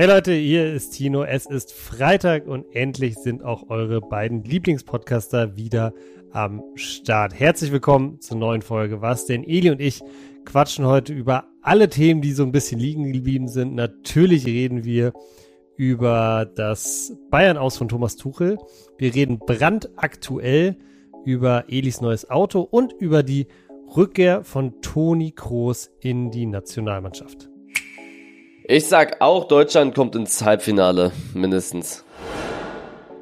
Hey Leute, hier ist Tino. Es ist Freitag und endlich sind auch eure beiden Lieblingspodcaster wieder am Start. Herzlich willkommen zur neuen Folge. Was denn? Eli und ich quatschen heute über alle Themen, die so ein bisschen liegen geblieben sind. Natürlich reden wir über das Bayern aus von Thomas Tuchel. Wir reden brandaktuell über Elis neues Auto und über die Rückkehr von Toni Kroos in die Nationalmannschaft. Ich sag auch, Deutschland kommt ins Halbfinale, mindestens.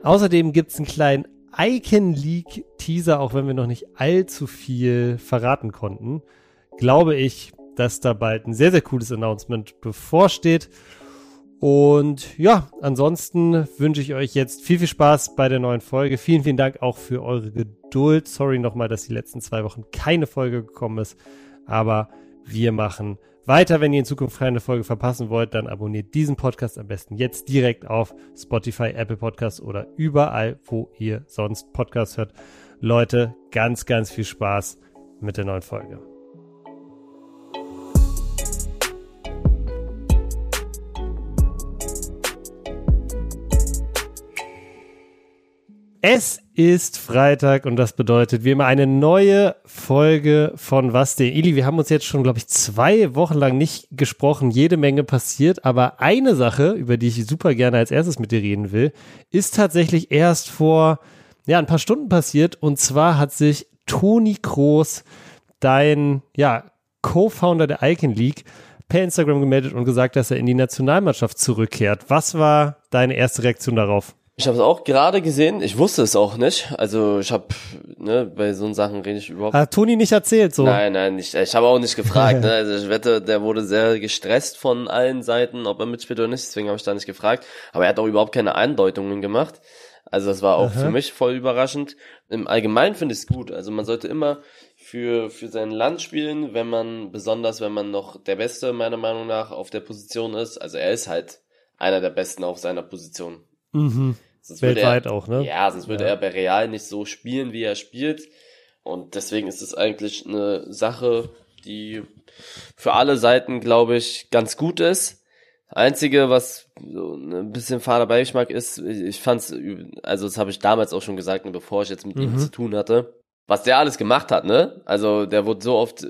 Außerdem gibt's einen kleinen Icon League Teaser, auch wenn wir noch nicht allzu viel verraten konnten. Glaube ich, dass da bald ein sehr, sehr cooles Announcement bevorsteht. Und ja, ansonsten wünsche ich euch jetzt viel, viel Spaß bei der neuen Folge. Vielen, vielen Dank auch für eure Geduld. Sorry nochmal, dass die letzten zwei Wochen keine Folge gekommen ist. Aber wir machen weiter. Wenn ihr in Zukunft keine Folge verpassen wollt, dann abonniert diesen Podcast am besten jetzt direkt auf Spotify, Apple Podcasts oder überall, wo ihr sonst Podcasts hört. Leute, ganz, ganz viel Spaß mit der neuen Folge. Es ist Freitag und das bedeutet wie immer eine neue Folge von Was der Ili. Wir haben uns jetzt schon, glaube ich, zwei Wochen lang nicht gesprochen, jede Menge passiert, aber eine Sache, über die ich super gerne als erstes mit dir reden will, ist tatsächlich erst vor ja, ein paar Stunden passiert und zwar hat sich Toni Kroos, dein ja, Co-Founder der Icon League, per Instagram gemeldet und gesagt, dass er in die Nationalmannschaft zurückkehrt. Was war deine erste Reaktion darauf? Ich habe es auch gerade gesehen. Ich wusste es auch nicht. Also ich habe, ne, bei so Sachen rede ich überhaupt. Hat Toni nicht erzählt so? Nein, nein, nicht. Ich habe auch nicht gefragt. ne? Also ich wette, der wurde sehr gestresst von allen Seiten, ob er mitspielt oder nicht. Deswegen habe ich da nicht gefragt. Aber er hat auch überhaupt keine Andeutungen gemacht. Also das war auch Aha. für mich voll überraschend. Im Allgemeinen finde ich es gut. Also man sollte immer für für sein Land spielen, wenn man besonders, wenn man noch der Beste meiner Meinung nach auf der Position ist. Also er ist halt einer der Besten auf seiner Position. Mhm. Sonst Weltweit er, auch, ne? Ja, sonst würde ja. er bei Real nicht so spielen, wie er spielt. Und deswegen ist es eigentlich eine Sache, die für alle Seiten, glaube ich, ganz gut ist. Einzige, was so ein bisschen fader Beigeschmack ist, ich fand's, also das habe ich damals auch schon gesagt, bevor ich jetzt mit mhm. ihm zu tun hatte, was der alles gemacht hat, ne? Also der wurde so oft äh,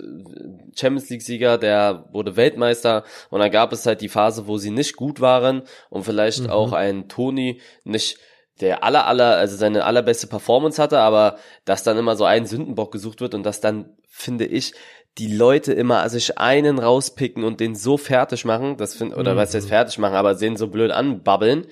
Champions League Sieger, der wurde Weltmeister und dann gab es halt die Phase, wo sie nicht gut waren und vielleicht mhm. auch ein Toni nicht der aller aller also seine allerbeste Performance hatte, aber dass dann immer so ein Sündenbock gesucht wird und dass dann finde ich die Leute immer sich einen rauspicken und den so fertig machen, das find, oder mhm. was heißt fertig machen, aber sehen so blöd anbabbeln.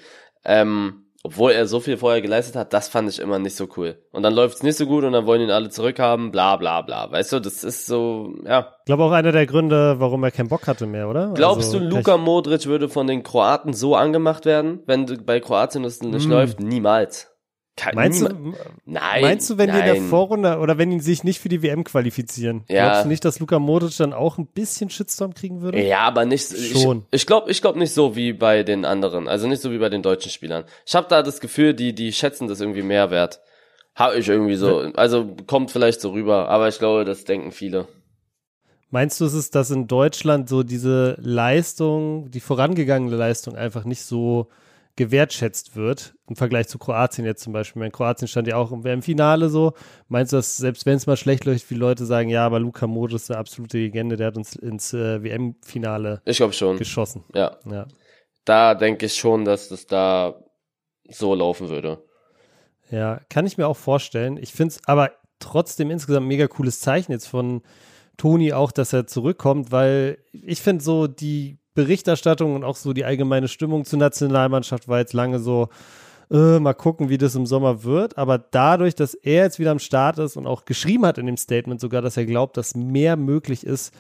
Ähm, obwohl er so viel vorher geleistet hat, das fand ich immer nicht so cool. Und dann läuft's nicht so gut und dann wollen ihn alle zurückhaben, bla bla bla. Weißt du, das ist so, ja. Ich glaube auch einer der Gründe, warum er keinen Bock hatte mehr, oder? Glaubst also, du, Luka Modric würde von den Kroaten so angemacht werden, wenn bei Kroatien das nicht mm. läuft? Niemals. Kann meinst du, nein, meinst du, wenn nein. die in der Vorrunde oder wenn die sich nicht für die WM qualifizieren, ja. glaubst du nicht, dass Luka Modric dann auch ein bisschen Shitstorm kriegen würde? Ja, aber nicht schon. Ich, ich glaube, ich glaube nicht so wie bei den anderen, also nicht so wie bei den deutschen Spielern. Ich habe da das Gefühl, die die schätzen das irgendwie mehr wert. Habe ich irgendwie so, also kommt vielleicht so rüber, aber ich glaube, das denken viele. Meinst du, es ist, dass in Deutschland so diese Leistung, die vorangegangene Leistung einfach nicht so gewertschätzt wird im Vergleich zu Kroatien jetzt zum Beispiel. Mein Kroatien stand ja auch im Finale so. Meinst du, dass selbst wenn es mal schlecht läuft, viele Leute sagen, ja, aber Luka Modric ist eine absolute Legende, der hat uns ins äh, WM-Finale ich glaube schon geschossen. Ja. ja. Da denke ich schon, dass das da so laufen würde. Ja, kann ich mir auch vorstellen. Ich finde es aber trotzdem insgesamt ein mega cooles Zeichen jetzt von Toni auch, dass er zurückkommt, weil ich finde so die Berichterstattung und auch so die allgemeine Stimmung zur Nationalmannschaft war jetzt lange so, äh, mal gucken, wie das im Sommer wird. Aber dadurch, dass er jetzt wieder am Start ist und auch geschrieben hat in dem Statement sogar, dass er glaubt, dass mehr möglich ist,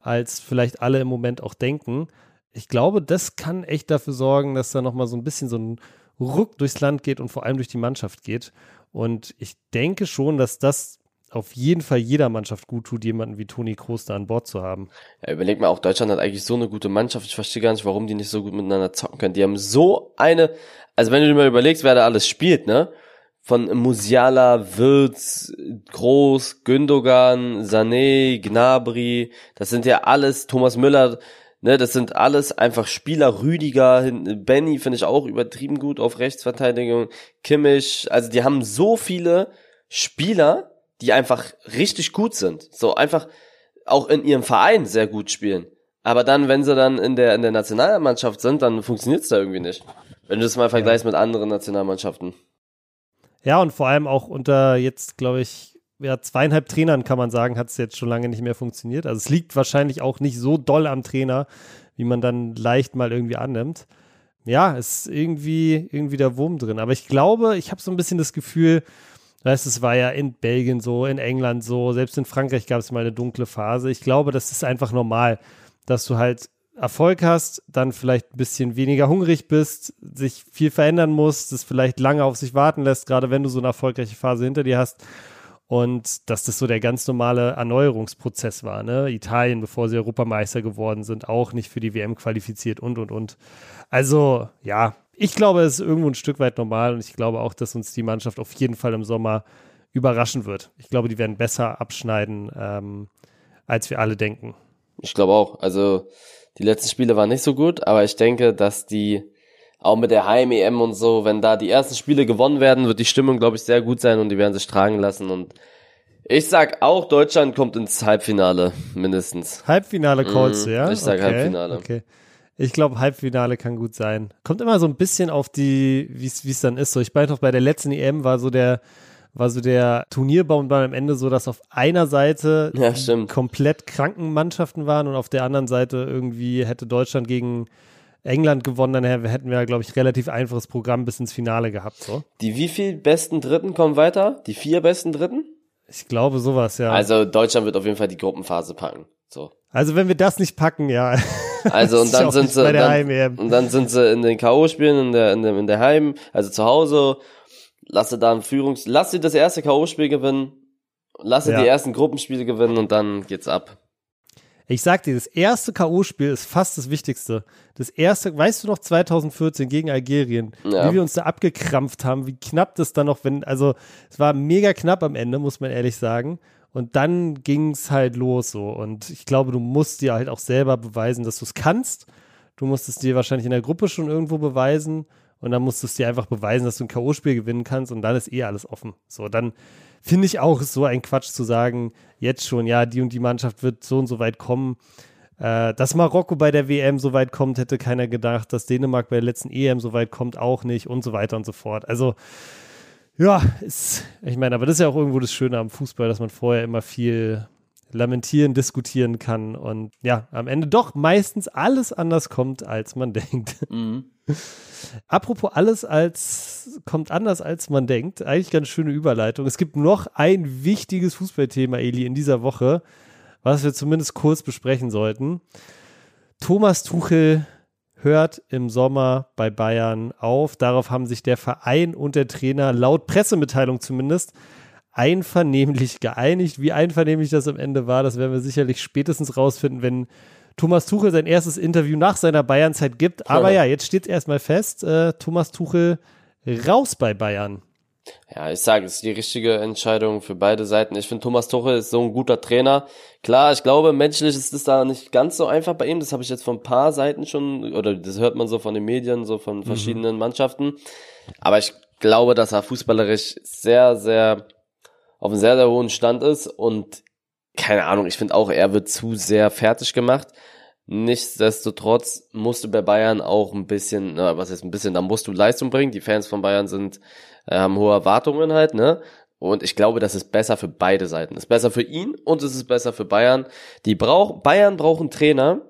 als vielleicht alle im Moment auch denken. Ich glaube, das kann echt dafür sorgen, dass da nochmal so ein bisschen so ein Ruck durchs Land geht und vor allem durch die Mannschaft geht. Und ich denke schon, dass das auf jeden Fall jeder Mannschaft gut tut, jemanden wie Toni Kroos da an Bord zu haben. Ja, überleg mal, auch Deutschland hat eigentlich so eine gute Mannschaft. Ich verstehe gar nicht, warum die nicht so gut miteinander zocken können. Die haben so eine, also wenn du dir mal überlegst, wer da alles spielt, ne? Von Musiala, Wirtz, Groß, Gündogan, Sané, Gnabry, das sind ja alles, Thomas Müller, Ne, das sind alles einfach Spieler. Rüdiger, Benny finde ich auch übertrieben gut auf Rechtsverteidigung. Kimmich, also die haben so viele Spieler, die einfach richtig gut sind. So einfach auch in ihrem Verein sehr gut spielen. Aber dann, wenn sie dann in der, in der Nationalmannschaft sind, dann funktioniert's da irgendwie nicht. Wenn du das mal vergleichst mit anderen Nationalmannschaften. Ja, und vor allem auch unter jetzt, glaube ich, ja, zweieinhalb Trainern kann man sagen, hat es jetzt schon lange nicht mehr funktioniert. Also es liegt wahrscheinlich auch nicht so doll am Trainer, wie man dann leicht mal irgendwie annimmt. Ja, ist irgendwie, irgendwie der Wurm drin. Aber ich glaube, ich habe so ein bisschen das Gefühl, weißt, es war ja in Belgien so, in England so, selbst in Frankreich gab es mal eine dunkle Phase. Ich glaube, das ist einfach normal, dass du halt Erfolg hast, dann vielleicht ein bisschen weniger hungrig bist, sich viel verändern musst, das vielleicht lange auf sich warten lässt, gerade wenn du so eine erfolgreiche Phase hinter dir hast. Und dass das so der ganz normale Erneuerungsprozess war. Ne? Italien, bevor sie Europameister geworden sind, auch nicht für die WM qualifiziert und, und, und. Also, ja, ich glaube, es ist irgendwo ein Stück weit normal und ich glaube auch, dass uns die Mannschaft auf jeden Fall im Sommer überraschen wird. Ich glaube, die werden besser abschneiden, ähm, als wir alle denken. Ich glaube auch. Also, die letzten Spiele waren nicht so gut, aber ich denke, dass die auch mit der Heim-EM und so, wenn da die ersten Spiele gewonnen werden, wird die Stimmung, glaube ich, sehr gut sein und die werden sich tragen lassen. Und ich sag auch, Deutschland kommt ins Halbfinale, mindestens. Halbfinale callst mm, ja? Ich sag okay, Halbfinale. Okay. Ich glaube, Halbfinale kann gut sein. Kommt immer so ein bisschen auf die, wie es dann ist. So, ich weiß noch, bei der letzten EM war so der, war so der Turnierbaum dann am Ende so, dass auf einer Seite Ja, komplett kranken Mannschaften waren und auf der anderen Seite irgendwie hätte Deutschland gegen England gewonnen, dann hätten wir, glaube ich, relativ einfaches Programm bis ins Finale gehabt. So. Die wie viel besten Dritten kommen weiter? Die vier besten Dritten? Ich glaube sowas, ja. Also Deutschland wird auf jeden Fall die Gruppenphase packen. So. Also wenn wir das nicht packen, ja. Also und dann sind sie dann, und dann sind sie in den KO Spielen in der in der in der Heim, also zu Hause. Lass sie da ein Führungs lass sie das erste KO Spiel gewinnen. Lass sie ja. die ersten Gruppenspiele gewinnen und dann geht's ab. Ich sag dir, das erste K.O.-Spiel ist fast das Wichtigste. Das erste, weißt du noch, 2014 gegen Algerien, ja. wie wir uns da abgekrampft haben, wie knapp das dann noch, wenn, also es war mega knapp am Ende, muss man ehrlich sagen. Und dann ging es halt los so. Und ich glaube, du musst dir halt auch selber beweisen, dass du es kannst. Du musst es dir wahrscheinlich in der Gruppe schon irgendwo beweisen. Und dann musst du es dir einfach beweisen, dass du ein K.O.-Spiel gewinnen kannst. Und dann ist eh alles offen. So, dann finde ich auch so ein Quatsch zu sagen, jetzt schon, ja, die und die Mannschaft wird so und so weit kommen. Äh, dass Marokko bei der WM so weit kommt, hätte keiner gedacht. Dass Dänemark bei der letzten EM so weit kommt, auch nicht und so weiter und so fort. Also, ja, ist, ich meine, aber das ist ja auch irgendwo das Schöne am Fußball, dass man vorher immer viel lamentieren, diskutieren kann und ja, am Ende doch meistens alles anders kommt, als man denkt. Mhm. Apropos alles als kommt anders als man denkt. Eigentlich ganz schöne Überleitung. Es gibt noch ein wichtiges Fußballthema, Eli, in dieser Woche, was wir zumindest kurz besprechen sollten. Thomas Tuchel hört im Sommer bei Bayern auf. Darauf haben sich der Verein und der Trainer laut Pressemitteilung zumindest einvernehmlich geeinigt. Wie einvernehmlich das am Ende war, das werden wir sicherlich spätestens rausfinden, wenn Thomas Tuchel sein erstes Interview nach seiner Bayernzeit gibt. Aber ja, jetzt steht erstmal fest, äh, Thomas Tuchel raus bei Bayern. Ja, ich sage, es ist die richtige Entscheidung für beide Seiten. Ich finde, Thomas Tuchel ist so ein guter Trainer. Klar, ich glaube, menschlich ist es da nicht ganz so einfach bei ihm. Das habe ich jetzt von ein paar Seiten schon, oder das hört man so von den Medien, so von mhm. verschiedenen mhm. Mannschaften. Aber ich glaube, dass er fußballerisch sehr, sehr auf einem sehr, sehr hohen Stand ist und keine Ahnung, ich finde auch, er wird zu sehr fertig gemacht. Nichtsdestotrotz musst du bei Bayern auch ein bisschen, na, was heißt ein bisschen, da musst du Leistung bringen. Die Fans von Bayern sind, haben hohe Erwartungen halt, ne? Und ich glaube, das ist besser für beide Seiten. Ist besser für ihn und es ist besser für Bayern. Die braucht, Bayern braucht einen Trainer,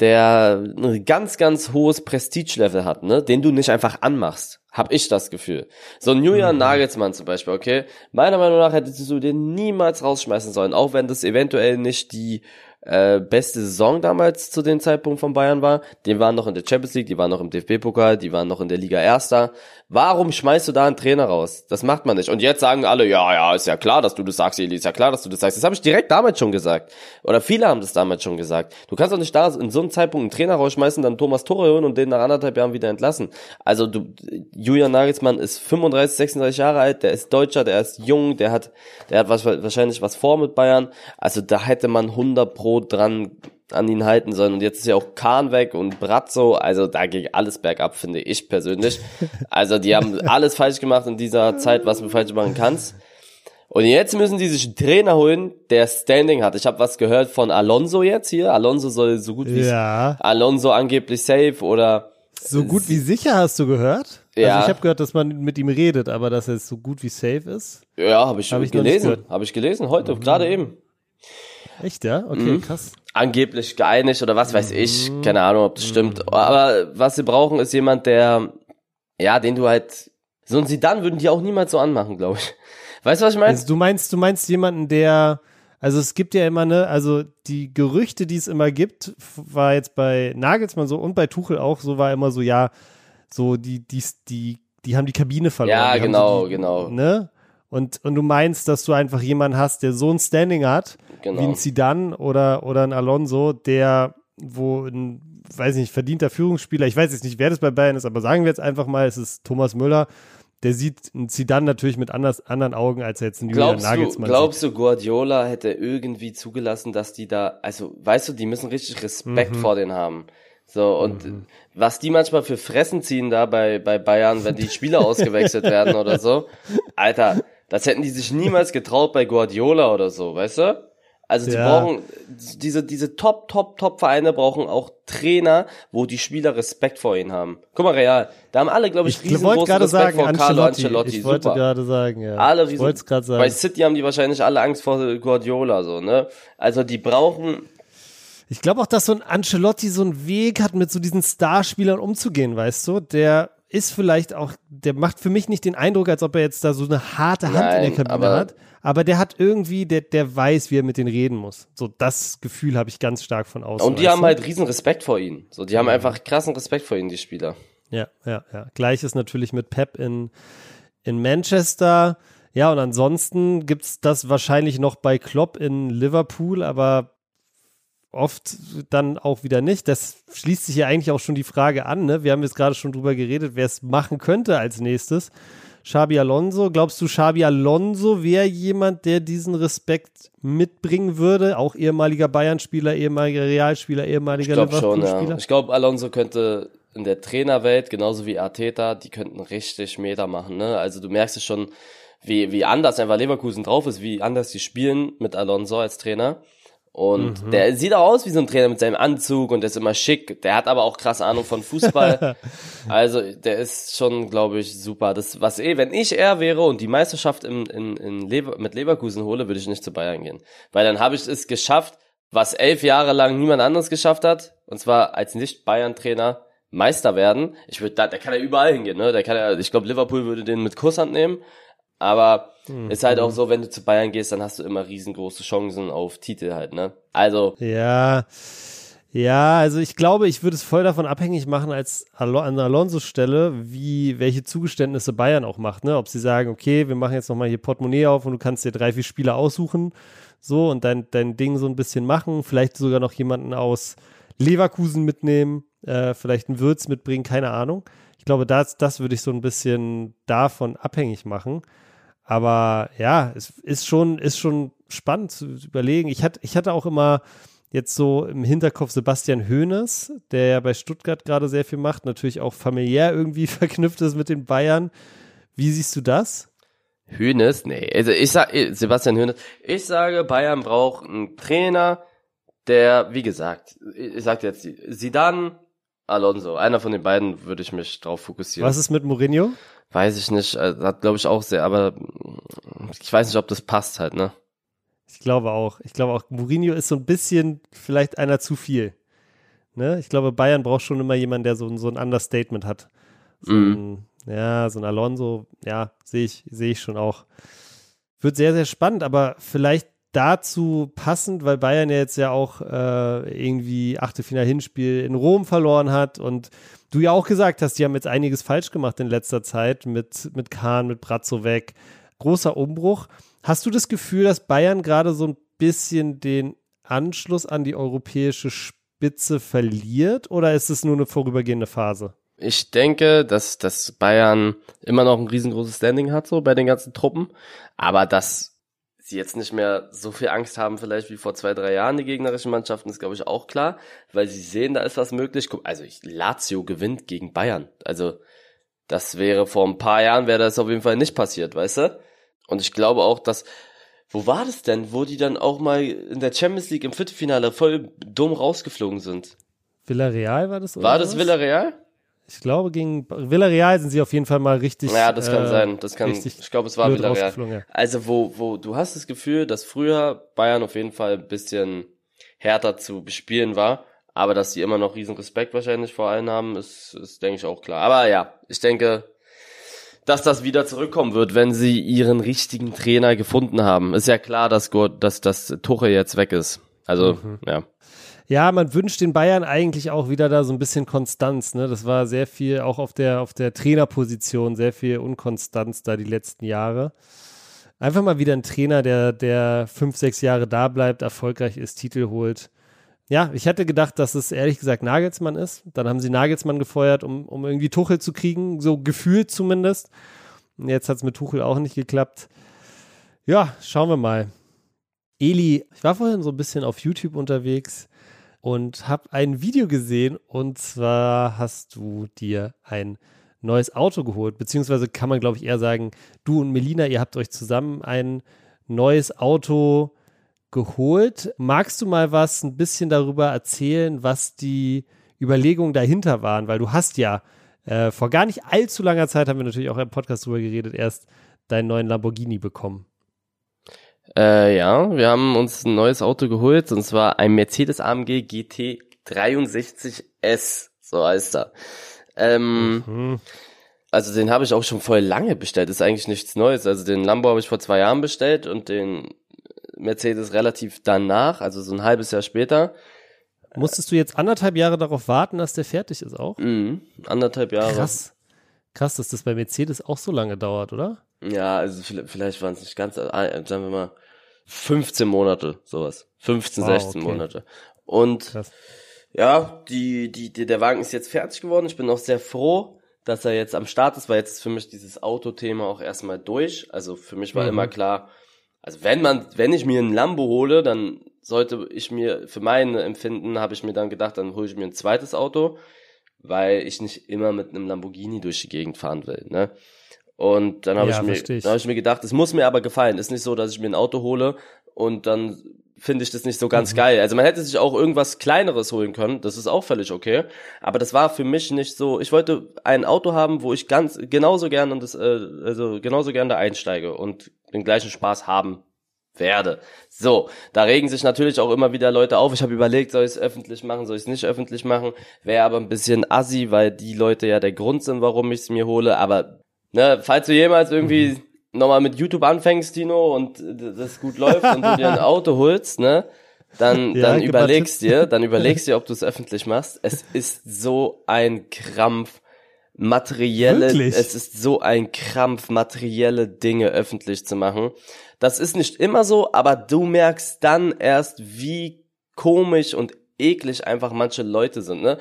der ein ganz, ganz hohes Prestige-Level hat, ne? Den du nicht einfach anmachst. Hab ich das Gefühl. So ein Julian mhm. Nagelsmann zum Beispiel, okay? Meiner Meinung nach hättest du den niemals rausschmeißen sollen, auch wenn das eventuell nicht die äh, beste Saison damals zu dem Zeitpunkt von Bayern war. Die waren noch in der Champions League, die waren noch im DFB-Pokal, die waren noch in der Liga Erster. Warum schmeißt du da einen Trainer raus? Das macht man nicht. Und jetzt sagen alle, ja, ja, ist ja klar, dass du das sagst, Eli, ist ja klar, dass du das sagst. Das habe ich direkt damals schon gesagt. Oder viele haben das damals schon gesagt. Du kannst doch nicht da in so einem Zeitpunkt einen Trainer rausschmeißen, dann Thomas Torre holen und den nach anderthalb Jahren wieder entlassen. Also du, Julian Nagelsmann ist 35, 36 Jahre alt, der ist Deutscher, der ist jung, der hat, der hat wahrscheinlich was vor mit Bayern. Also da hätte man 100 pro so dran an ihn halten sollen. Und jetzt ist ja auch Kahn weg und Brazzo. Also da ging alles bergab, finde ich persönlich. Also die haben alles falsch gemacht in dieser Zeit, was du falsch machen kannst. Und jetzt müssen die sich einen Trainer holen, der Standing hat. Ich habe was gehört von Alonso jetzt hier. Alonso soll so gut wie Ja. Alonso angeblich safe oder So gut wie sicher hast du gehört? Ja. Also ich habe gehört, dass man mit ihm redet, aber dass er so gut wie safe ist. ja, habe ich, Hab ich gelesen. Mhm. Habe ich gelesen heute, gerade eben. Echt, ja? Okay, Mhm. krass. angeblich geeinigt oder was weiß ich, keine Ahnung, ob das stimmt. Aber was sie brauchen, ist jemand, der, ja, den du halt, so ein Sidan würden die auch niemals so anmachen, glaube ich. Weißt du, was ich meine? Also du meinst, du meinst jemanden, der, also es gibt ja immer ne, also die Gerüchte, die es immer gibt, war jetzt bei Nagelsmann so und bei Tuchel auch, so war immer so, ja, so die, die, die, die haben die Kabine verloren. Ja, genau, so die, genau. Ne? Und, und du meinst, dass du einfach jemanden hast, der so ein Standing hat, wie Genau. ein Zidane oder, oder ein Alonso, der, wo ein, weiß nicht, verdienter Führungsspieler, ich weiß jetzt nicht, wer das bei Bayern ist, aber sagen wir jetzt einfach mal, es ist Thomas Müller, der sieht einen Zidane natürlich mit anders, anderen Augen, als er jetzt einen Julian Glaubst du, Nagelsmann glaubst du, Guardiola hätte irgendwie zugelassen, dass die da, also, weißt du, die müssen richtig Respekt Mhm. vor denen haben. So, und was die manchmal für Fressen ziehen da bei, bei Bayern, wenn die Spieler ausgewechselt werden oder so, Alter, das hätten die sich niemals getraut bei Guardiola oder so, weißt du? Also die Ja. brauchen, diese, diese Top, Top, Top Vereine brauchen auch Trainer, wo die Spieler Respekt vor ihnen haben. Guck mal, Real, da haben alle, glaube ich, Ich riesengroßen Respekt sagen, vor Carlo Ancelotti. Ancelotti. Ich wollte gerade sagen, ja. Alle ich riesen, wollte es gerade sagen. Bei City haben die wahrscheinlich alle Angst vor Guardiola, so, ne? Also die brauchen, Ich glaube auch, dass so ein Ancelotti so einen Weg hat, mit so diesen Starspielern umzugehen, weißt du? Der ist vielleicht auch, der macht für mich nicht den Eindruck, als ob er jetzt da so eine harte Hand Nein, in der Kabine aber- hat. Aber der hat irgendwie, der, der weiß, wie er mit denen reden muss. So, das Gefühl habe ich ganz stark von außen. und die haben halt riesen Respekt vor ihnen. So, die haben einfach krassen Respekt vor ihnen, die Spieler. Ja, ja, ja. Gleiches natürlich mit Pep in, in Manchester. Ja, und ansonsten gibt's das wahrscheinlich noch bei Klopp in Liverpool, aber oft dann auch wieder nicht. Das schließt sich ja eigentlich auch schon die Frage an. Ne? Wir haben jetzt gerade schon drüber geredet, wer es machen könnte als nächstes. Xabi Alonso, glaubst du, Xabi Alonso wäre jemand, der diesen Respekt mitbringen würde? Auch ehemaliger Bayern-Spieler, ehemaliger Realspieler, ehemaliger Liverpool-Spieler? ja. Ich glaube, Alonso könnte in der Trainerwelt, genauso wie Arteta, die könnten richtig Meter machen, ne? Also du merkst es schon, wie, wie anders einfach Leverkusen drauf ist, wie anders die spielen mit Alonso als Trainer. Und Mhm. der sieht auch aus wie so ein Trainer mit seinem Anzug und der ist immer schick. Der hat aber auch krasse Ahnung von Fußball. also der ist schon, glaube ich, super. Das, was eh, wenn ich er wäre und die Meisterschaft in, in, in Lever, mit Leverkusen hole, würde ich nicht zu Bayern gehen. Weil dann habe ich es geschafft, was elf Jahre lang niemand anderes geschafft hat. Und zwar als Nicht-Bayern-Trainer Meister werden. Ich würde da, der kann ja überall hingehen, ne? Der kann ja, ich glaube, Liverpool würde den mit Kusshand nehmen. Aber ist halt auch so, wenn du zu Bayern gehst, dann hast du immer riesengroße Chancen auf Titel halt, ne? Also, Ja, ja, also ich glaube, ich würde es voll davon abhängig machen, als Alo an Alonso Stelle, wie, welche Zugeständnisse Bayern auch macht, ne? Ob sie sagen, okay, wir machen jetzt nochmal hier Portemonnaie auf und du kannst dir drei, vier Spieler aussuchen, so, und dein, dein Ding so ein bisschen machen, vielleicht sogar noch jemanden aus Leverkusen mitnehmen, äh, vielleicht einen Würz mitbringen, keine Ahnung. Ich glaube, das, das würde ich so ein bisschen davon abhängig machen. Aber ja, es ist schon, ist schon spannend zu überlegen. Ich hatte, ich hatte auch immer jetzt so im Hinterkopf Sebastian Hoeneß, der ja bei Stuttgart gerade sehr viel macht, natürlich auch familiär irgendwie verknüpft ist mit den Bayern. Wie siehst du das? Hönes, nee, also ich sag, eh, Sebastian Hönes, ich sage, Bayern braucht einen Trainer, der, wie gesagt, ich sag jetzt, Sidan, Alonso, einer von den beiden würde ich mich drauf fokussieren. Was ist mit Mourinho? Weiß ich nicht, also, hat glaube ich auch sehr, aber ich weiß nicht, ob das passt halt, ne? Ich glaube auch. Ich glaube auch, Mourinho ist so ein bisschen vielleicht einer zu viel. Ne? Ich glaube, Bayern braucht schon immer jemanden, der so, ein- so ein Understatement hat. So Mhm. ein, ja, so ein Alonso, ja, sehe ich, sehe ich schon auch. Wird sehr, sehr spannend, aber vielleicht dazu passend, weil Bayern ja jetzt ja auch äh, irgendwie Achtelfinal-Hinspiel in Rom verloren hat und du ja auch gesagt hast, die haben jetzt einiges falsch gemacht in letzter Zeit mit, mit Kahn, mit Brazzo weg. Großer Umbruch. Hast du das Gefühl, dass Bayern gerade so ein bisschen den Anschluss an die europäische Spitze verliert oder ist es nur eine vorübergehende Phase? Ich denke, dass, dass Bayern immer noch ein riesengroßes Standing hat, so bei den ganzen Truppen, aber dass sie jetzt nicht mehr so viel Angst haben, vielleicht wie vor zwei, drei Jahren die gegnerischen Mannschaften, ist glaube ich auch klar, weil sie sehen, da ist was möglich. Also ich, Lazio gewinnt gegen Bayern. Also das wäre vor ein paar Jahren wäre das auf jeden Fall nicht passiert, weißt du? Und ich glaube auch, dass wo war das denn, wo die dann auch mal in der Champions League im Viertelfinale voll dumm rausgeflogen sind? Villarreal war das? Oder war das was? Villarreal? Ich glaube, gegen Villarreal sind sie auf jeden Fall mal richtig. Ja, das kann äh, sein. Das kann, ich glaube, es war Villarreal. Ja. Also, wo, wo, du hast das Gefühl, dass früher Bayern auf jeden Fall ein bisschen härter zu bespielen war. Aber dass sie immer noch riesen Respekt wahrscheinlich vor allen haben, ist, ist denke ich, auch klar. Aber ja, ich denke, dass das wieder zurückkommen wird, wenn sie ihren richtigen Trainer gefunden haben. Ist ja klar, dass, dass, dass Tuche jetzt weg ist. Also, mhm. ja. Ja, man wünscht den Bayern eigentlich auch wieder da so ein bisschen Konstanz. Ne? Das war sehr viel auch auf der, auf der Trainerposition, sehr viel Unkonstanz da die letzten Jahre. Einfach mal wieder ein Trainer, der, der fünf, sechs Jahre da bleibt, erfolgreich ist, Titel holt. Ja, ich hätte gedacht, dass es ehrlich gesagt Nagelsmann ist. Dann haben sie Nagelsmann gefeuert, um, um irgendwie Tuchel zu kriegen, so gefühlt zumindest. Und jetzt hat es mit Tuchel auch nicht geklappt. Ja, schauen wir mal. Eli, ich war vorhin so ein bisschen auf YouTube unterwegs und habe ein Video gesehen und zwar hast du dir ein neues Auto geholt, beziehungsweise kann man glaube ich eher sagen, du und Melina, ihr habt euch zusammen ein neues Auto geholt. Magst du mal was ein bisschen darüber erzählen, was die Überlegungen dahinter waren? Weil du hast ja äh, vor gar nicht allzu langer Zeit, haben wir natürlich auch im Podcast drüber geredet, erst deinen neuen Lamborghini bekommen. Äh, ja, wir haben uns ein neues Auto geholt und zwar ein Mercedes AMG GT 63S, so heißt er. Ähm, mhm. Also den habe ich auch schon voll lange bestellt, ist eigentlich nichts Neues. Also den Lambo habe ich vor zwei Jahren bestellt und den Mercedes relativ danach, also so ein halbes Jahr später. Musstest du jetzt anderthalb Jahre darauf warten, dass der fertig ist auch? Mhm, anderthalb Jahre. Krass. Krass, dass das bei Mercedes auch so lange dauert, oder? Ja, also vielleicht waren es nicht ganz, äh, sagen wir mal, 15 Monate, sowas. 15, wow, 16 okay. Monate. Und Krass. ja, die, die, die, der Wagen ist jetzt fertig geworden. Ich bin auch sehr froh, dass er jetzt am Start ist, weil jetzt ist für mich dieses Autothema auch erstmal durch. Also für mich war mhm. immer klar, also wenn man, wenn ich mir ein Lambo hole, dann sollte ich mir, für mein Empfinden habe ich mir dann gedacht, dann hole ich mir ein zweites Auto, weil ich nicht immer mit einem Lamborghini durch die Gegend fahren will, ne? Und dann habe ja, ich mir, dann habe ich mir gedacht, es muss mir aber gefallen. Ist nicht so, dass ich mir ein Auto hole und dann finde ich das nicht so ganz mhm. geil. Also man hätte sich auch irgendwas kleineres holen können, das ist auch völlig okay. Aber das war für mich nicht so. Ich wollte ein Auto haben, wo ich ganz genauso gern und das, äh, also genauso gern da einsteige und den gleichen Spaß haben werde. So, da regen sich natürlich auch immer wieder Leute auf. Ich habe überlegt, soll ich es öffentlich machen, soll ich es nicht öffentlich machen. Wäre aber ein bisschen assi, weil die Leute ja der Grund sind, warum ich es mir hole. Aber ne, falls du jemals irgendwie mhm. nochmal mit YouTube anfängst, Tino, und das gut läuft und du dir ein Auto holst, ne, dann, ja, dann überlegst dir, dann überlegst dir, ob du es öffentlich machst. Es ist so ein Krampf, materielle, Wirklich? es ist so ein Krampf, materielle Dinge öffentlich zu machen. Das ist nicht immer so, aber du merkst dann erst, wie komisch und eklig einfach manche Leute sind, ne?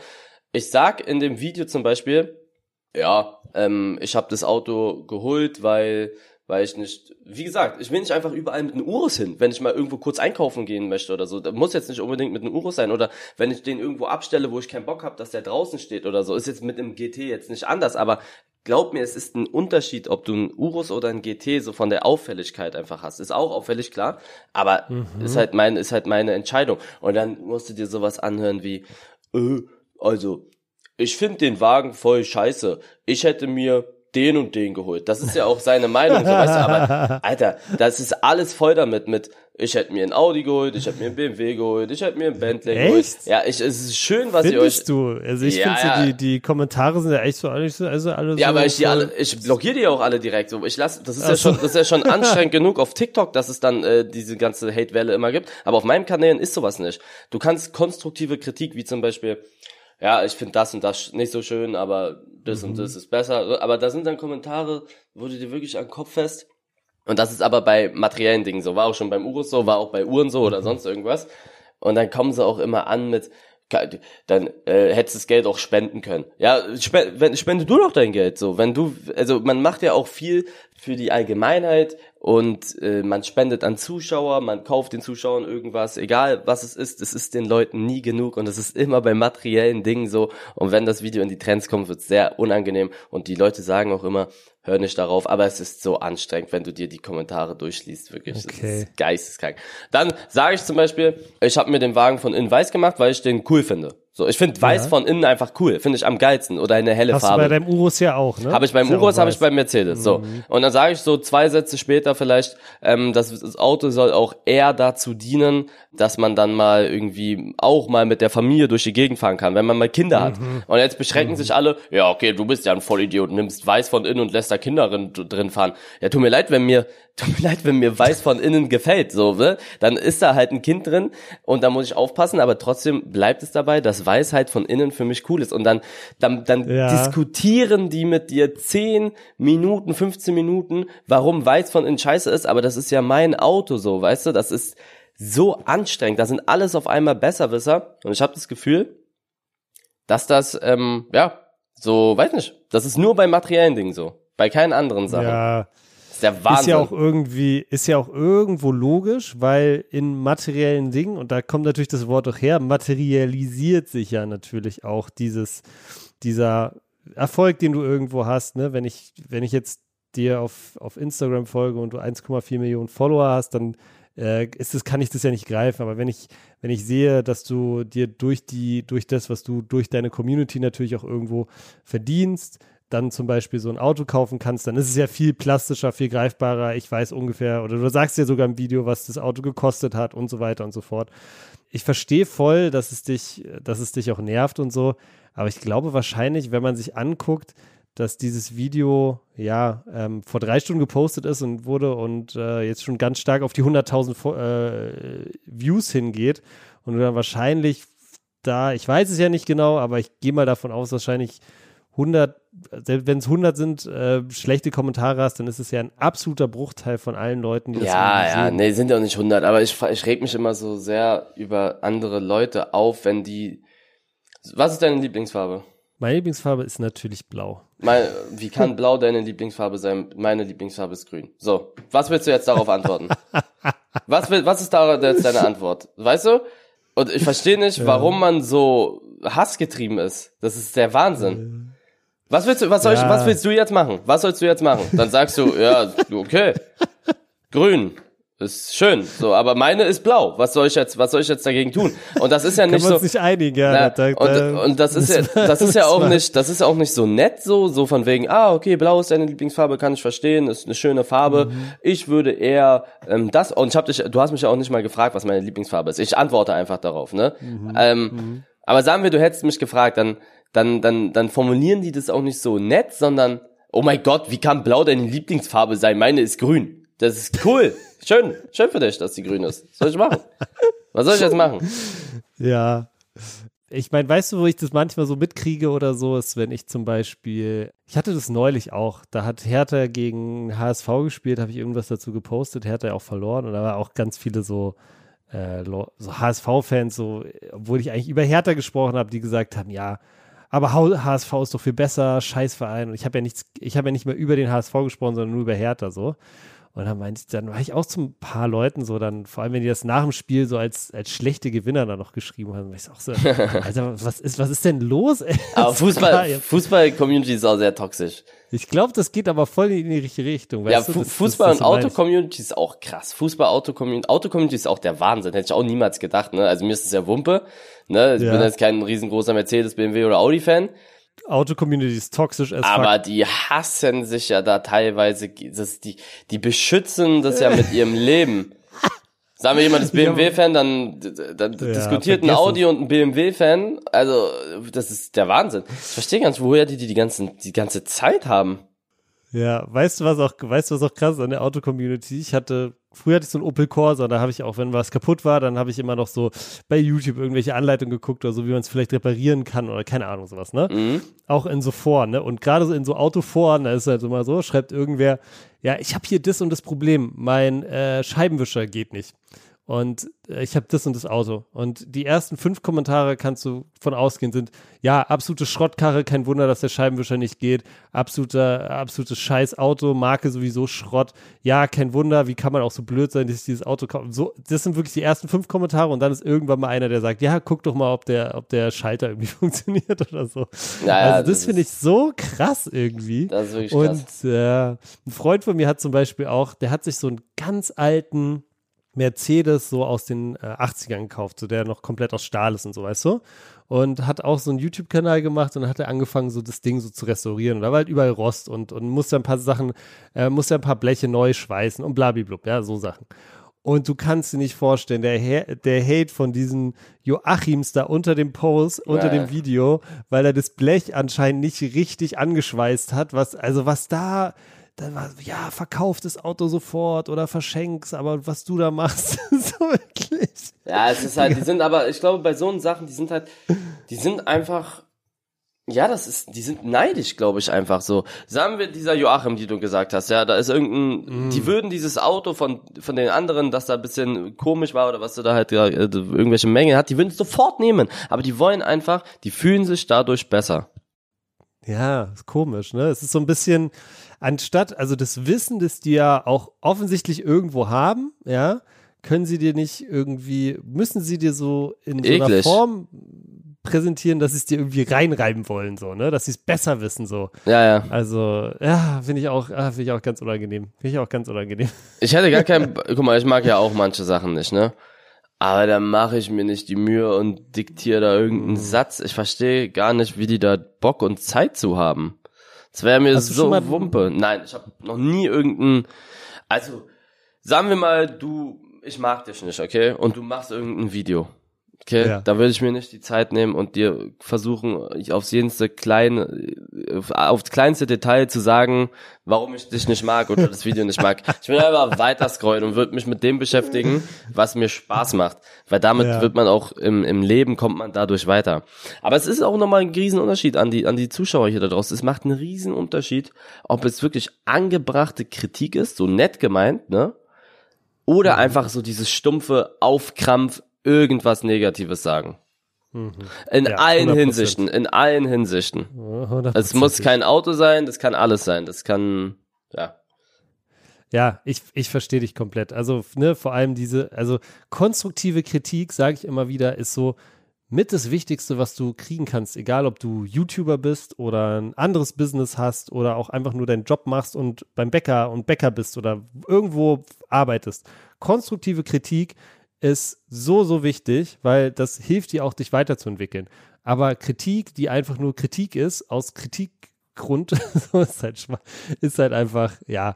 Ich sag in dem Video zum Beispiel, ja, ähm, ich habe das Auto geholt, weil weil ich nicht, wie gesagt, ich will nicht einfach überall mit einem Urus hin, wenn ich mal irgendwo kurz einkaufen gehen möchte oder so. Da muss jetzt nicht unbedingt mit einem Urus sein oder wenn ich den irgendwo abstelle, wo ich keinen Bock habe, dass der draußen steht oder so. Ist jetzt mit dem GT jetzt nicht anders, aber glaub mir, es ist ein Unterschied, ob du einen Urus oder einen GT so von der Auffälligkeit einfach hast. Ist auch auffällig, klar, aber mhm. ist halt meine, ist halt meine Entscheidung. Und dann musst du dir sowas anhören wie, äh, also ich finde den Wagen voll scheiße. Ich hätte mir den und den geholt. Das ist ja auch seine Meinung, so weißt du, aber Alter, das ist alles voll damit mit ich hätte mir ein Audi geholt, ich hätte mir ein BMW geholt, ich hätte mir ein Bentley echt? geholt. Ja, ich, es ist schön, was Findest ihr euch. du? Also ich ja, finde, ja. die, die Kommentare sind ja echt so, alles, also alle Ja, so aber ich die alle, ich blockiere die auch alle direkt so. Ich lass, das ist Ach ja schon, das ist ja schon anstrengend genug auf TikTok, dass es dann äh, diese ganze Hate-Welle immer gibt. Aber auf meinem Kanal ist sowas nicht. Du kannst konstruktive Kritik, wie zum Beispiel, ja, ich finde das und das nicht so schön, aber das mhm. und das ist besser. Aber da sind dann Kommentare, wo du dir wirklich an den Kopf fest. Und das ist aber bei materiellen Dingen so. War auch schon beim Urus so, war auch bei Uhren so oder mhm. sonst irgendwas. Und dann kommen sie auch immer an mit, dann äh, hättest du das Geld auch spenden können. Ja, spende, spende du doch dein Geld so. Wenn du, also man macht ja auch viel für die Allgemeinheit und äh, man spendet an Zuschauer, man kauft den Zuschauern irgendwas, egal was es ist, es ist den Leuten nie genug und es ist immer bei materiellen Dingen so und wenn das Video in die Trends kommt, wird es sehr unangenehm und die Leute sagen auch immer, hör nicht darauf, aber es ist so anstrengend, wenn du dir die Kommentare durchliest, wirklich. Okay. Das ist geisteskrank. Dann sage ich zum Beispiel, ich habe mir den Wagen von innen weiß gemacht, weil ich den cool finde. So, ich finde weiß ja. von innen einfach cool, finde ich am geilsten oder eine helle Hast Farbe. Hast du bei deinem Urus ja auch, ne? Habe ich beim Urus, habe ich beim Mercedes. So mhm. und dann sage ich so zwei Sätze später vielleicht, ähm, dass das Auto soll auch eher dazu dienen, dass man dann mal irgendwie auch mal mit der Familie durch die Gegend fahren kann, wenn man mal Kinder hat. Mhm. Und jetzt beschränken mhm. sich alle, ja okay, du bist ja ein Vollidiot, nimmst weiß von innen und lässt da Kinder drin, drin fahren. Ja, tut mir leid, wenn mir tut mir leid, wenn mir weiß von innen gefällt, so, ne? Dann ist da halt ein Kind drin und da muss ich aufpassen, aber trotzdem bleibt es dabei, dass weiß halt von innen für mich cool ist. Und dann, dann, dann ja. diskutieren die mit dir 10 Minuten, 15 Minuten, warum weiß von innen scheiße ist, aber das ist ja mein Auto so, weißt du? Das ist so anstrengend. Da sind alles auf einmal Besserwisser. Und ich habe das Gefühl, dass das, ähm, ja, so, weiß nicht, das ist nur bei materiellen Dingen so. Bei keinen anderen Sachen. Ja ist der Wahnsinn. Ist ja auch irgendwie, ist ja auch irgendwo logisch, weil in materiellen Dingen, und da kommt natürlich das Wort auch her, materialisiert sich ja natürlich auch dieses, dieser Erfolg, den du irgendwo hast, ne? Wenn ich, wenn ich jetzt dir auf, auf Instagram folge und du 1,4 Millionen Follower hast, dann äh, ist das, kann ich das ja nicht greifen. Aber wenn ich, wenn ich sehe, dass du dir durch die, durch das, was du durch deine Community natürlich auch irgendwo verdienst, dann zum Beispiel so ein Auto kaufen kannst, dann ist es ja viel plastischer, viel greifbarer. Ich weiß ungefähr, oder du sagst ja sogar im Video, was das Auto gekostet hat und so weiter und so fort. Ich verstehe voll, dass es dich, dass es dich auch nervt und so, aber ich glaube wahrscheinlich, wenn man sich anguckt, dass dieses Video ja ähm, vor drei Stunden gepostet ist und wurde und äh, jetzt schon ganz stark auf die 100.000 äh, Views hingeht und du dann wahrscheinlich da, ich weiß es ja nicht genau, aber ich gehe mal davon aus, wahrscheinlich 100, selbst wenn es 100 sind, äh, schlechte Kommentare hast, dann ist es ja ein absoluter Bruchteil von allen Leuten, die das Ja, ja, sehen. nee, sind ja auch nicht 100, aber ich, ich reg mich immer so sehr über andere Leute auf, wenn die, was ist deine Lieblingsfarbe? Meine Lieblingsfarbe ist natürlich blau. Mein, wie kann blau deine Lieblingsfarbe sein? Meine Lieblingsfarbe ist grün. So, was willst du jetzt darauf antworten? was, will, was ist da jetzt deine Antwort? Weißt du? Und ich verstehe nicht, warum man so hassgetrieben ist. Das ist der Wahnsinn. Was willst du, was soll ja. ich, was willst du jetzt machen? Was sollst du jetzt machen? Dann sagst du, ja, okay. Grün. Ist schön, so, aber meine ist blau. Was soll ich jetzt, was soll ich jetzt dagegen tun? Und das ist ja nicht so. nicht einigen, ja. Na, da, und, und das ist ja, das ist ja auch nicht, das ist ja auch nicht so nett so, so von wegen, ah, okay, blau ist deine Lieblingsfarbe, kann ich verstehen, ist eine schöne Farbe. Mhm. Ich würde eher ähm, das, und ich hab dich, du hast mich ja auch nicht mal gefragt, was meine Lieblingsfarbe ist. Ich antworte einfach darauf, ne? Mhm. Ähm, mhm. Aber sagen wir, du hättest mich gefragt, dann, dann, dann, dann formulieren die das auch nicht so nett, sondern, oh mein Gott, wie kann blau deine Lieblingsfarbe sein? Meine ist grün. Das ist cool. Schön. Schön für dich, dass die grün ist. Was soll ich machen? Was soll ich jetzt machen? Ja. Ich meine, weißt du, wo ich das manchmal so mitkriege oder so, ist, wenn ich zum Beispiel, ich hatte das neulich auch, da hat Hertha gegen HSV gespielt, habe ich irgendwas dazu gepostet, Hertha auch verloren und da war auch ganz viele so, äh, so HSV-Fans, so, obwohl ich eigentlich über Hertha gesprochen habe, die gesagt haben, ja, aber HSV ist doch viel besser, Scheißverein. Und ich habe ja nichts, ich habe ja nicht mehr über den HSV gesprochen, sondern nur über Hertha so. Und dann meinte ich, dann war ich auch zu ein paar Leuten so, dann, vor allem wenn die das nach dem Spiel so als, als schlechte Gewinner dann noch geschrieben haben, war ich auch so, Alter, was ist, was ist denn los? aber Fußball, Fußball-Community ist auch sehr toxisch. Ich glaube, das geht aber voll in die richtige Richtung. ja, du, das, Fußball das, das, und Auto-Community ist auch krass. Fußball, Auto-Community, Auto-Community ist auch der Wahnsinn. Hätte ich auch niemals gedacht, ne? Also mir ist es ja Wumpe, ne? Ich ja. bin jetzt kein riesengroßer Mercedes, BMW oder Audi-Fan. Auto-Community ist toxisch as Aber fuck. die hassen sich ja da teilweise, das, die, die beschützen das ja mit ihrem Leben. Sagen wir jemand ist BMW-Fan, dann, dann ja, diskutiert ein Audi und ein BMW-Fan. Also, das ist der Wahnsinn. Ich verstehe ganz, woher die die, die, ganzen, die ganze Zeit haben. Ja, weißt du, was auch, weißt du, was auch krass ist an der Auto-Community? Ich hatte früher hatte ich so ein Opel Corsa, da habe ich auch, wenn was kaputt war, dann habe ich immer noch so bei YouTube irgendwelche Anleitungen geguckt oder so, wie man es vielleicht reparieren kann oder keine Ahnung, sowas, ne? Mhm. Auch in so Foren, ne? Und gerade so in so Autoforen, da ist es halt immer so, schreibt irgendwer, ja, ich habe hier das und das Problem, mein äh, Scheibenwischer geht nicht. Und äh, ich habe das und das Auto. Und die ersten fünf Kommentare kannst du von ausgehen sind, ja, absolute Schrottkarre, kein Wunder, dass der Scheibenwischer nicht geht, absoluter, absolutes Scheißauto, Marke sowieso Schrott, ja, kein Wunder, wie kann man auch so blöd sein, dass ich dieses Auto kaufe. So, das sind wirklich die ersten fünf Kommentare und dann ist irgendwann mal einer, der sagt, ja, guck doch mal, ob der, ob der Schalter irgendwie funktioniert oder so. Ja, also das, das finde ich so krass irgendwie. Das ist wirklich krass. Und äh, ein Freund von mir hat zum Beispiel auch, der hat sich so einen ganz alten Mercedes so aus den äh, 80ern gekauft, so der noch komplett aus Stahl ist und so, weißt du? Und hat auch so einen YouTube-Kanal gemacht und hat er angefangen, so das Ding so zu restaurieren. Und da war halt überall Rost und, und musste ein paar Sachen, äh, musste ein paar Bleche neu schweißen und blablablub, ja, so Sachen. Und du kannst dir nicht vorstellen, der, der Hate von diesen Joachims da unter dem Post, unter ja. dem Video, weil er das Blech anscheinend nicht richtig angeschweißt hat, was, also was da, dann war, ja, verkauf das Auto sofort oder verschenk's, aber was du da machst, so wirklich. Ja, es ist halt, die sind aber, ich glaube, bei so Sachen, die sind halt, die sind einfach, ja, das ist, die sind neidisch, glaube ich, einfach so. Sagen wir dieser Joachim, die du gesagt hast, ja, da ist irgendein, mm. die würden dieses Auto von, von den anderen, das da ein bisschen komisch war oder was du da halt äh, irgendwelche Mengen hat, die würden es sofort nehmen. Aber die wollen einfach, die fühlen sich dadurch besser. Ja, ist komisch, ne? Es ist so ein bisschen, anstatt, also das Wissen, das die ja auch offensichtlich irgendwo haben, ja, können sie dir nicht irgendwie, müssen sie dir so in so einer Form präsentieren, dass sie es dir irgendwie reinreiben wollen, so, ne? Dass sie es besser wissen, so. Ja, ja. Also, ja, finde ich auch, ah, finde ich auch ganz unangenehm. Finde ich auch ganz unangenehm. Ich hätte gar kein, guck mal, ich mag ja auch manche Sachen nicht, ne? Aber da mache ich mir nicht die Mühe und diktiere da irgendeinen mhm. Satz. Ich verstehe gar nicht, wie die da Bock und Zeit zu haben. Das wäre mir Hast so Wumpe. Nein, ich habe noch nie irgendeinen. Also, sagen wir mal, du, ich mag dich nicht, okay? Und du machst irgendein Video. Okay, ja. da würde ich mir nicht die Zeit nehmen und dir versuchen, aufs jenste kleine, aufs kleinste Detail zu sagen, warum ich dich nicht mag oder das Video nicht mag. Ich will einfach weiter scrollen und würde mich mit dem beschäftigen, was mir Spaß macht. Weil damit ja. wird man auch im, im Leben kommt man dadurch weiter. Aber es ist auch nochmal ein Riesenunterschied an die, an die Zuschauer hier da draußen. Es macht einen Riesenunterschied, ob es wirklich angebrachte Kritik ist, so nett gemeint, ne? Oder mhm. einfach so dieses stumpfe Aufkrampf, irgendwas Negatives sagen. Mhm. In ja, allen 100%. Hinsichten, in allen Hinsichten. Es muss kein Auto sein, das kann alles sein. Das kann, ja. Ja, ich, ich verstehe dich komplett. Also, ne, vor allem diese, also konstruktive Kritik, sage ich immer wieder, ist so mit das Wichtigste, was du kriegen kannst, egal ob du YouTuber bist oder ein anderes Business hast oder auch einfach nur deinen Job machst und beim Bäcker und Bäcker bist oder irgendwo arbeitest. Konstruktive Kritik ist so, so wichtig, weil das hilft dir auch, dich weiterzuentwickeln. Aber Kritik, die einfach nur Kritik ist, aus Kritikgrund, ist halt, ist halt einfach, ja,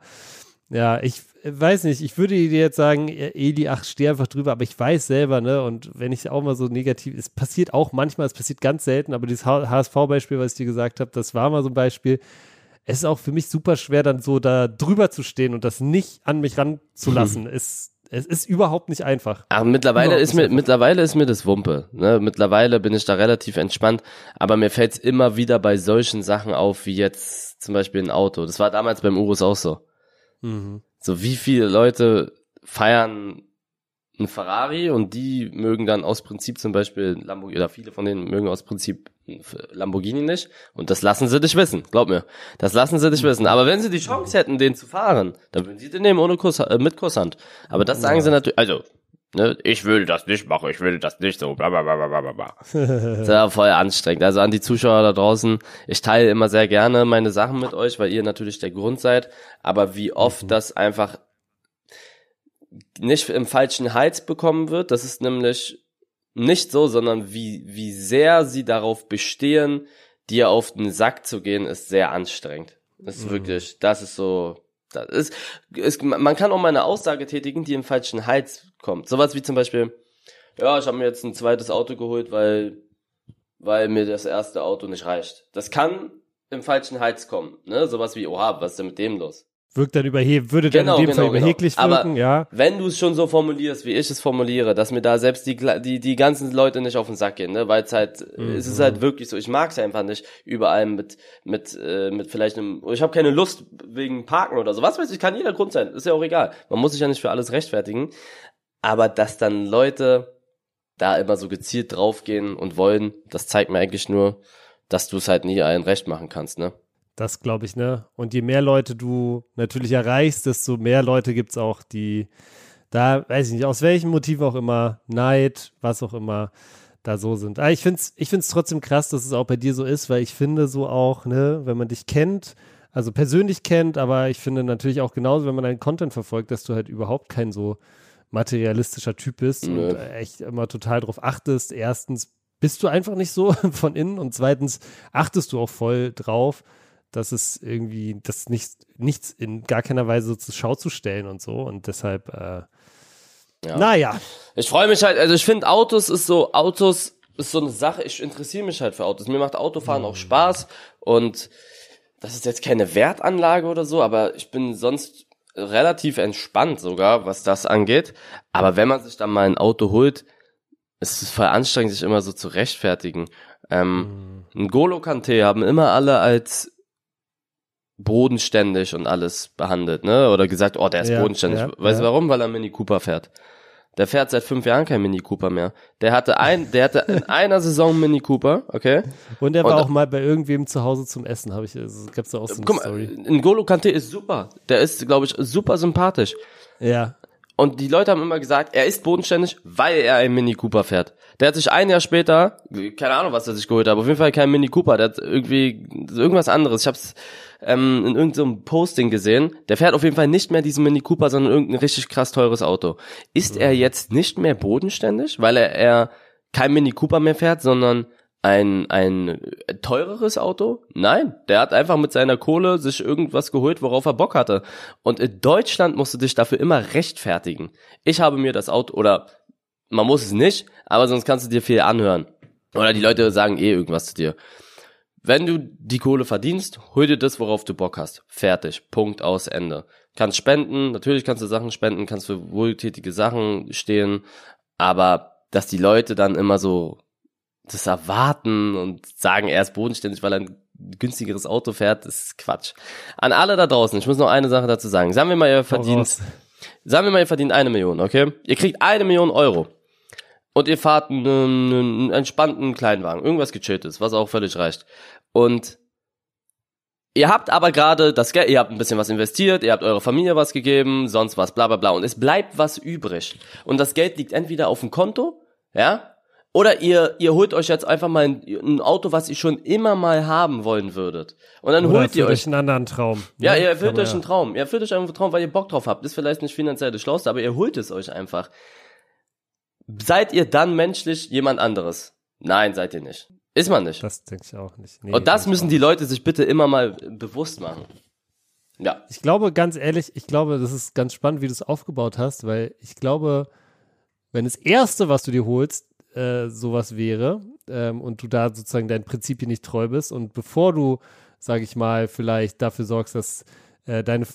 ja, ich weiß nicht, ich würde dir jetzt sagen, Eli, ach, steh einfach drüber, aber ich weiß selber, ne, und wenn ich auch mal so negativ, es passiert auch manchmal, es passiert ganz selten, aber dieses HSV-Beispiel, was ich dir gesagt habe, das war mal so ein Beispiel, es ist auch für mich super schwer, dann so da drüber zu stehen und das nicht an mich ranzulassen. Mhm. Es es ist überhaupt nicht einfach. Ach, mittlerweile ist mir, einfach. mittlerweile ist mir das Wumpe. Ne? Mittlerweile bin ich da relativ entspannt, aber mir fällt es immer wieder bei solchen Sachen auf, wie jetzt zum Beispiel ein Auto. Das war damals beim Urus auch so. Mhm. So wie viele Leute feiern ein Ferrari und die mögen dann aus Prinzip zum Beispiel Lamborghini, oder viele von denen mögen aus Prinzip Lamborghini nicht und das lassen sie dich wissen, glaub mir. Das lassen sie dich wissen. Aber wenn sie die Chance hätten, den zu fahren, dann würden sie den nehmen ohne Kuss, äh, mit Kusshand. Aber das sagen ja. sie natürlich, also, ne, ich würde das nicht machen, ich würde das nicht so, bla, bla, bla, bla, bla, das ist ja voll anstrengend. Also an die Zuschauer da draußen, ich teile immer sehr gerne meine Sachen mit euch, weil ihr natürlich der Grund seid, aber wie oft mhm. das einfach nicht im falschen Hals bekommen wird. Das ist nämlich nicht so, sondern wie, wie sehr sie darauf bestehen, dir auf den Sack zu gehen, ist sehr anstrengend. Das ist mhm. wirklich, das ist so, das ist, ist, man kann auch mal eine Aussage tätigen, die im falschen Hals kommt. Sowas wie zum Beispiel, ja, ich habe mir jetzt ein zweites Auto geholt, weil, weil mir das erste Auto nicht reicht. Das kann im falschen Hals kommen, ne? Sowas wie, oha, was ist denn mit dem los? Wirkt dann überheb, würde genau, dann in dem genau, Fall genau. überheblich genau. wirken, Aber ja. Wenn du es schon so formulierst, wie ich es formuliere, dass mir da selbst die, die, die ganzen Leute nicht auf den Sack gehen, ne, weil es halt, mhm. es ist halt wirklich so, ich mag es einfach nicht, überall mit, mit, äh, mit vielleicht einem, ich habe keine Lust wegen Parken oder so, was weiß ich, kann jeder Grund sein, ist ja auch egal. Man muss sich ja nicht für alles rechtfertigen. Aber dass dann Leute da immer so gezielt draufgehen und wollen, das zeigt mir eigentlich nur, dass du es halt nie allen recht machen kannst, ne? Das glaube ich, ne? Und je mehr Leute du natürlich erreichst, desto mehr Leute gibt es auch, die da, weiß ich nicht, aus welchem Motiv auch immer, Neid, was auch immer, da so sind. Aber ich finde es ich find's trotzdem krass, dass es auch bei dir so ist, weil ich finde so auch, ne, wenn man dich kennt, also persönlich kennt, aber ich finde natürlich auch genauso, wenn man deinen Content verfolgt, dass du halt überhaupt kein so materialistischer Typ bist Nö. und echt immer total drauf achtest. Erstens bist du einfach nicht so von innen und zweitens achtest du auch voll drauf, dass es irgendwie, das nicht, nichts in gar keiner Weise zur Schau zu stellen und so und deshalb, äh, ja. naja. Ich freue mich halt, also ich finde Autos ist so, Autos ist so eine Sache, ich interessiere mich halt für Autos. Mir macht Autofahren mhm. auch Spaß und das ist jetzt keine Wertanlage oder so, aber ich bin sonst relativ entspannt sogar, was das angeht. Aber wenn man sich dann mal ein Auto holt, ist es voll anstrengend, sich immer so zu rechtfertigen. Ähm, mhm. Ein Golo Kante haben immer alle als bodenständig und alles behandelt, ne? Oder gesagt, oh, der ist ja, bodenständig. Ja, weißt du ja. warum? Weil er Mini Cooper fährt. Der fährt seit fünf Jahren kein Mini Cooper mehr. Der hatte ein, der hatte in einer Saison Mini Cooper, okay? Und der war und, auch mal bei irgendwem zu Hause zum Essen, habe ich, also, gab's da auch so eine guck mal, Story. N'Golo Kante ist super. Der ist, glaube ich, super sympathisch. Ja. Und die Leute haben immer gesagt, er ist bodenständig, weil er ein Mini Cooper fährt. Der hat sich ein Jahr später, keine Ahnung, was er sich geholt hat, aber auf jeden Fall kein Mini Cooper, der hat irgendwie irgendwas anderes. Ich hab's ähm, in irgendeinem so Posting gesehen. Der fährt auf jeden Fall nicht mehr diesen Mini Cooper, sondern irgendein richtig krass teures Auto. Ist mhm. er jetzt nicht mehr bodenständig, weil er, er kein Mini Cooper mehr fährt, sondern ein, ein teureres Auto? Nein, der hat einfach mit seiner Kohle sich irgendwas geholt, worauf er Bock hatte. Und in Deutschland musst du dich dafür immer rechtfertigen. Ich habe mir das Auto, oder man muss es nicht, aber sonst kannst du dir viel anhören. Oder die Leute sagen eh irgendwas zu dir. Wenn du die Kohle verdienst, hol dir das, worauf du Bock hast. Fertig. Punkt aus Ende. Kannst spenden, natürlich kannst du Sachen spenden, kannst für wohltätige Sachen stehen, aber dass die Leute dann immer so das erwarten und sagen, er ist bodenständig, weil er ein günstigeres Auto fährt, ist Quatsch. An alle da draußen, ich muss noch eine Sache dazu sagen. Sagen wir mal, ihr verdient, sagen wir mal, ihr verdient eine Million, okay? Ihr kriegt eine Million Euro und ihr fahrt einen, einen entspannten Kleinwagen, irgendwas gechilltes, was auch völlig reicht. Und ihr habt aber gerade das Geld, ihr habt ein bisschen was investiert, ihr habt eurer Familie was gegeben, sonst was, bla bla bla. Und es bleibt was übrig. Und das Geld liegt entweder auf dem Konto, ja, oder ihr, ihr holt euch jetzt einfach mal ein, ein, Auto, was ihr schon immer mal haben wollen würdet. Und dann Oder holt ihr euch einen anderen Traum. Ja, ne? ihr erfüllt euch einen Traum. Ihr erfüllt euch einfach einen Traum, weil ihr Bock drauf habt. Ist vielleicht nicht finanziell das Schlauste, aber ihr holt es euch einfach. Seid ihr dann menschlich jemand anderes? Nein, seid ihr nicht. Ist man nicht. Das denke ich auch nicht. Nee, Und das müssen die Leute sich bitte immer mal bewusst machen. Ja. Ich glaube, ganz ehrlich, ich glaube, das ist ganz spannend, wie du es aufgebaut hast, weil ich glaube, wenn das Erste, was du dir holst, äh, sowas wäre ähm, und du da sozusagen deinen Prinzipien nicht treu bist und bevor du, sage ich mal, vielleicht dafür sorgst, dass äh, deine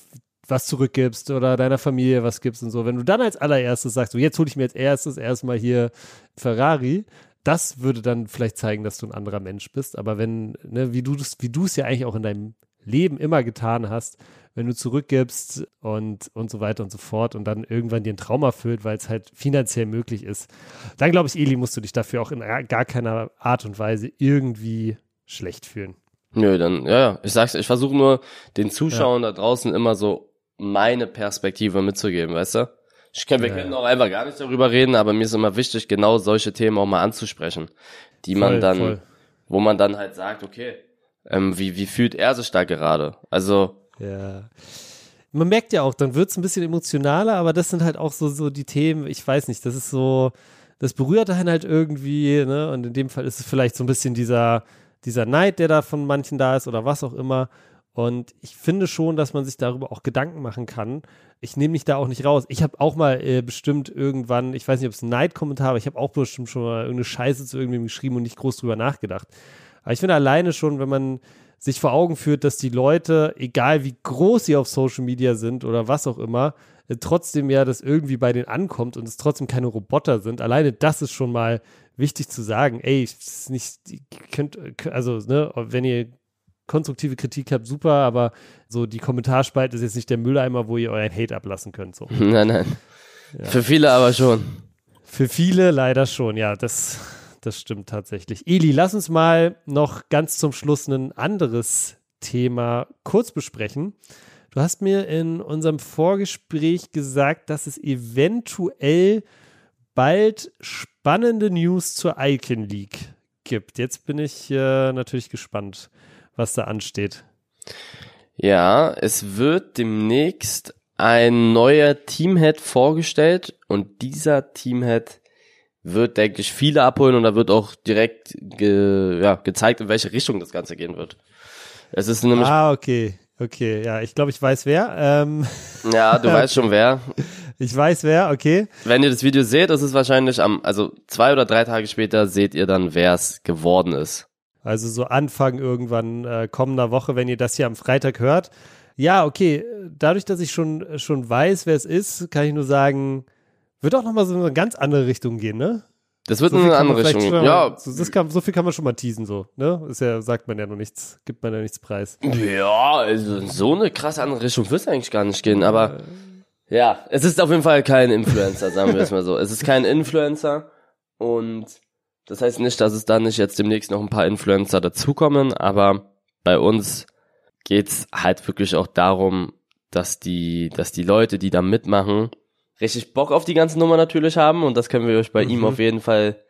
was zurückgibst oder deiner Familie was gibst und so, wenn du dann als allererstes sagst, so jetzt hole ich mir als erstes erstmal hier Ferrari, das würde dann vielleicht zeigen, dass du ein anderer Mensch bist. Aber wenn, ne, wie du wie du es ja eigentlich auch in deinem Leben immer getan hast, wenn du zurückgibst und, und so weiter und so fort und dann irgendwann dir ein Traum erfüllt, weil es halt finanziell möglich ist, dann glaube ich, Eli, musst du dich dafür auch in gar keiner Art und Weise irgendwie schlecht fühlen. Nö, dann, ja, ja. Ich sag's, ich versuche nur den Zuschauern ja. da draußen immer so meine Perspektive mitzugeben, weißt du? Ich kann, wir ja, können auch einfach gar nicht darüber reden, aber mir ist immer wichtig, genau solche Themen auch mal anzusprechen, die voll, man dann, voll. wo man dann halt sagt, okay, ähm, wie, wie fühlt er sich da gerade? Also. Ja. Man merkt ja auch, dann wird's ein bisschen emotionaler, aber das sind halt auch so, so die Themen, ich weiß nicht, das ist so, das berührt einen halt irgendwie, ne? Und in dem Fall ist es vielleicht so ein bisschen dieser, dieser Neid, der da von manchen da ist oder was auch immer. Und ich finde schon, dass man sich darüber auch Gedanken machen kann. Ich nehme mich da auch nicht raus. Ich habe auch mal äh, bestimmt irgendwann, ich weiß nicht, ob es ein Neid-Kommentar war, ich habe auch bestimmt schon mal irgendeine Scheiße zu irgendwem geschrieben und nicht groß drüber nachgedacht. Aber ich finde alleine schon, wenn man sich vor Augen führt, dass die Leute, egal wie groß sie auf Social Media sind oder was auch immer, äh, trotzdem ja das irgendwie bei denen ankommt und es trotzdem keine Roboter sind. Alleine das ist schon mal wichtig zu sagen. Ey, ist nicht, könnt, also, ne, wenn ihr konstruktive Kritik habt, super, aber so die Kommentarspalte ist jetzt nicht der Mülleimer, wo ihr euren Hate ablassen könnt. So. Nein, nein. Ja. Für viele aber schon. Für viele leider schon, ja, das, das stimmt tatsächlich. Eli, lass uns mal noch ganz zum Schluss ein anderes Thema kurz besprechen. Du hast mir in unserem Vorgespräch gesagt, dass es eventuell bald spannende News zur Icon League gibt. Jetzt bin ich äh, natürlich gespannt, was da ansteht. Ja, es wird demnächst ein neuer Teamhead vorgestellt und dieser Teamhead wird, denke ich, viele abholen und da wird auch direkt ge, ja, gezeigt, in welche Richtung das Ganze gehen wird. Es ist nämlich. Ah, okay. Okay, ja, ich glaube, ich weiß wer. Ähm, ja, du weißt schon wer. Ich weiß wer, okay. Wenn ihr das Video seht, ist es wahrscheinlich am, also zwei oder drei Tage später seht ihr dann, wer es geworden ist. Also so Anfang irgendwann äh, kommender Woche, wenn ihr das hier am Freitag hört. Ja, okay, dadurch, dass ich schon, schon weiß, wer es ist, kann ich nur sagen, wird auch nochmal so in eine ganz andere Richtung gehen, ne? Das wird so in eine andere Richtung. Schon, ja. So, das kann, so viel kann man schon mal teasen, so, ne? Ist ja, sagt man ja noch nichts, gibt man ja nichts preis. Ja, also so eine krasse andere Richtung wird es eigentlich gar nicht gehen, aber ja, es ist auf jeden Fall kein Influencer, sagen wir es mal so. Es ist kein Influencer und das heißt nicht, dass es da nicht jetzt demnächst noch ein paar Influencer dazukommen, aber bei uns geht's halt wirklich auch darum, dass die, dass die Leute, die da mitmachen, richtig Bock auf die ganze Nummer natürlich haben und das können wir euch bei mhm. ihm auf jeden Fall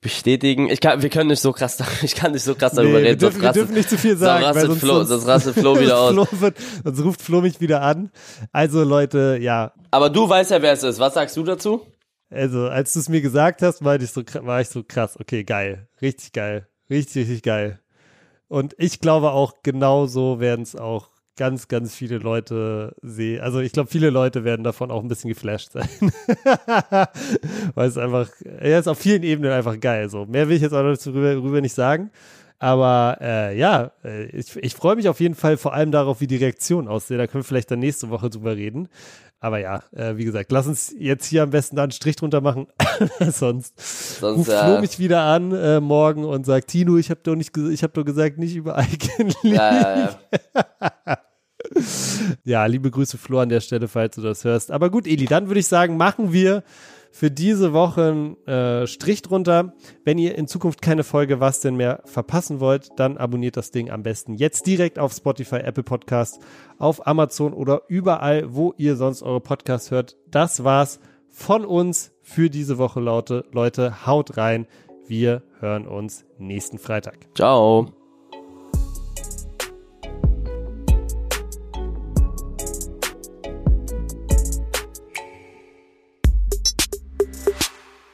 bestätigen. Ich kann, wir können nicht so krass, ich kann nicht so krass darüber nee, reden. Wir dürfen, wir dürfen nicht zu viel sagen. Sonst rastet, Flo, sonst rastet Flo wieder aus. Flo wird, sonst ruft Flo mich wieder an. Also Leute, ja. Aber du weißt ja, wer es ist. Was sagst du dazu? Also, als du es mir gesagt hast, war ich so, war ich so krass. Okay, geil. Richtig geil. Richtig, richtig geil. Und ich glaube auch, genau so werden es auch ganz, ganz viele Leute sehen. Also ich glaube, viele Leute werden davon auch ein bisschen geflasht sein. Weil es einfach, er ist auf vielen Ebenen einfach geil. So, mehr will ich jetzt auch darüber, nicht sagen. Aber äh, ja, äh, ich, ich freue mich auf jeden Fall vor allem darauf, wie die Reaktion aussieht. Da können wir vielleicht dann nächste Woche drüber reden. Aber ja, äh, wie gesagt, lass uns jetzt hier am besten da einen Strich drunter machen. Sonst, Sonst ruft. Flo mich wieder an äh, morgen und sagt, Tino, ich habe doch nicht, ich habe doch gesagt, nicht über Icon ja, ja, ja. ja, liebe Grüße Flo an der Stelle, falls du das hörst. Aber gut, Eli, dann würde ich sagen, machen wir für diese Woche einen äh, Strich drunter. Wenn ihr in Zukunft keine Folge Was denn mehr verpassen wollt, dann abonniert das Ding am besten jetzt direkt auf Spotify, Apple Podcasts, auf Amazon oder überall, wo ihr sonst eure Podcasts hört. Das war's von uns für diese Woche, Leute. Leute, haut rein. Wir hören uns nächsten Freitag. Ciao.